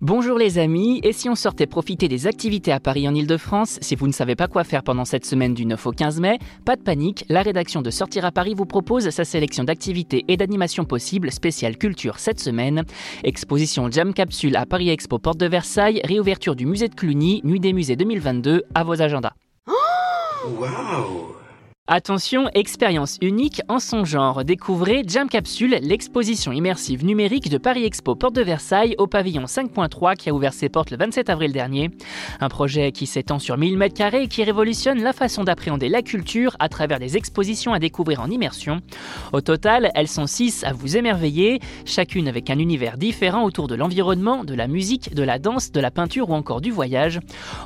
Bonjour les amis, et si on sortait profiter des activités à Paris en Ile-de-France Si vous ne savez pas quoi faire pendant cette semaine du 9 au 15 mai, pas de panique, la rédaction de Sortir à Paris vous propose sa sélection d'activités et d'animations possibles spéciale culture cette semaine. Exposition Jam Capsule à Paris Expo Porte de Versailles, réouverture du musée de Cluny, Nuit des musées 2022, à vos agendas. Attention, expérience unique en son genre. Découvrez Jam Capsule, l'exposition immersive numérique de Paris Expo Porte de Versailles au pavillon 5.3 qui a ouvert ses portes le 27 avril dernier. Un projet qui s'étend sur 1000 m2 et qui révolutionne la façon d'appréhender la culture à travers des expositions à découvrir en immersion. Au total, elles sont 6 à vous émerveiller, chacune avec un univers différent autour de l'environnement, de la musique, de la danse, de la peinture ou encore du voyage.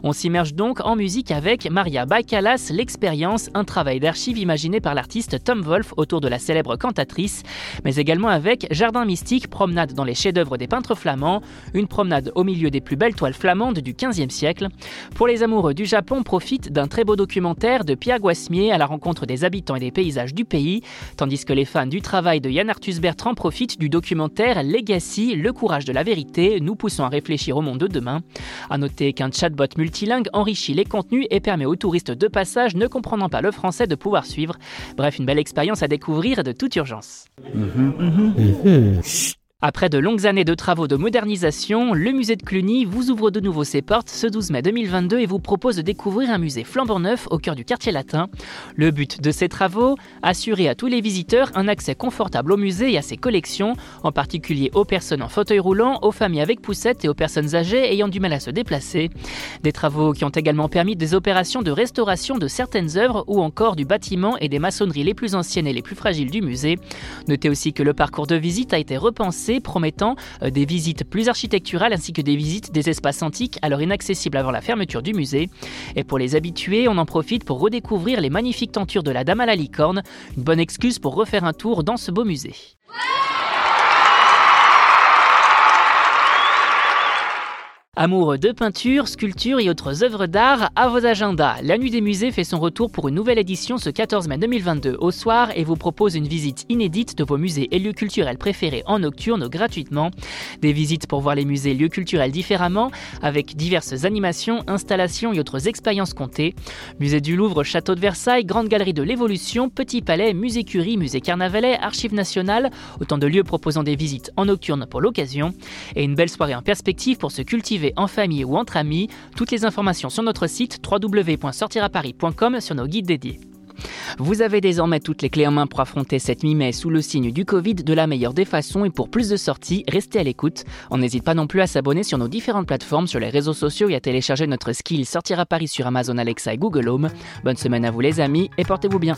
On s'immerge donc en musique avec Maria Baikalas, l'expérience, un travail d'art imaginé par l'artiste Tom Wolfe autour de la célèbre cantatrice, mais également avec Jardin mystique, promenade dans les chefs-d'œuvre des peintres flamands, une promenade au milieu des plus belles toiles flamandes du XVe siècle. Pour les amoureux du Japon, profite d'un très beau documentaire de Pierre Guasmier à la rencontre des habitants et des paysages du pays, tandis que les fans du travail de Yann Arthus Bertrand profitent du documentaire Legacy, le courage de la vérité, nous poussant à réfléchir au monde de demain. À noter qu'un chatbot multilingue enrichit les contenus et permet aux touristes de passage ne comprenant pas le français de pouvoir suivre. Bref, une belle expérience à découvrir de toute urgence. Après de longues années de travaux de modernisation, le musée de Cluny vous ouvre de nouveau ses portes ce 12 mai 2022 et vous propose de découvrir un musée flambant neuf au cœur du quartier latin. Le but de ces travaux Assurer à tous les visiteurs un accès confortable au musée et à ses collections, en particulier aux personnes en fauteuil roulant, aux familles avec poussettes et aux personnes âgées ayant du mal à se déplacer. Des travaux qui ont également permis des opérations de restauration de certaines œuvres ou encore du bâtiment et des maçonneries les plus anciennes et les plus fragiles du musée. Notez aussi que le parcours de visite a été repensé promettant euh, des visites plus architecturales ainsi que des visites des espaces antiques alors inaccessibles avant la fermeture du musée. Et pour les habitués, on en profite pour redécouvrir les magnifiques tentures de la Dame à la licorne, une bonne excuse pour refaire un tour dans ce beau musée. Amoureux de peinture, sculpture et autres œuvres d'art, à vos agendas. La Nuit des musées fait son retour pour une nouvelle édition ce 14 mai 2022 au soir et vous propose une visite inédite de vos musées et lieux culturels préférés en nocturne gratuitement. Des visites pour voir les musées et lieux culturels différemment, avec diverses animations, installations et autres expériences comptées. Musée du Louvre, Château de Versailles, Grande Galerie de l'Évolution, Petit Palais, Musée Curie, Musée Carnavalet, Archives nationales, autant de lieux proposant des visites en nocturne pour l'occasion. Et une belle soirée en perspective pour se cultiver en famille ou entre amis. Toutes les informations sur notre site www.sortiraparis.com sur nos guides dédiés. Vous avez désormais toutes les clés en main pour affronter cette mi-mai sous le signe du Covid de la meilleure des façons et pour plus de sorties, restez à l'écoute. On n'hésite pas non plus à s'abonner sur nos différentes plateformes, sur les réseaux sociaux et à télécharger notre skill Sortir à Paris sur Amazon Alexa et Google Home. Bonne semaine à vous les amis et portez-vous bien.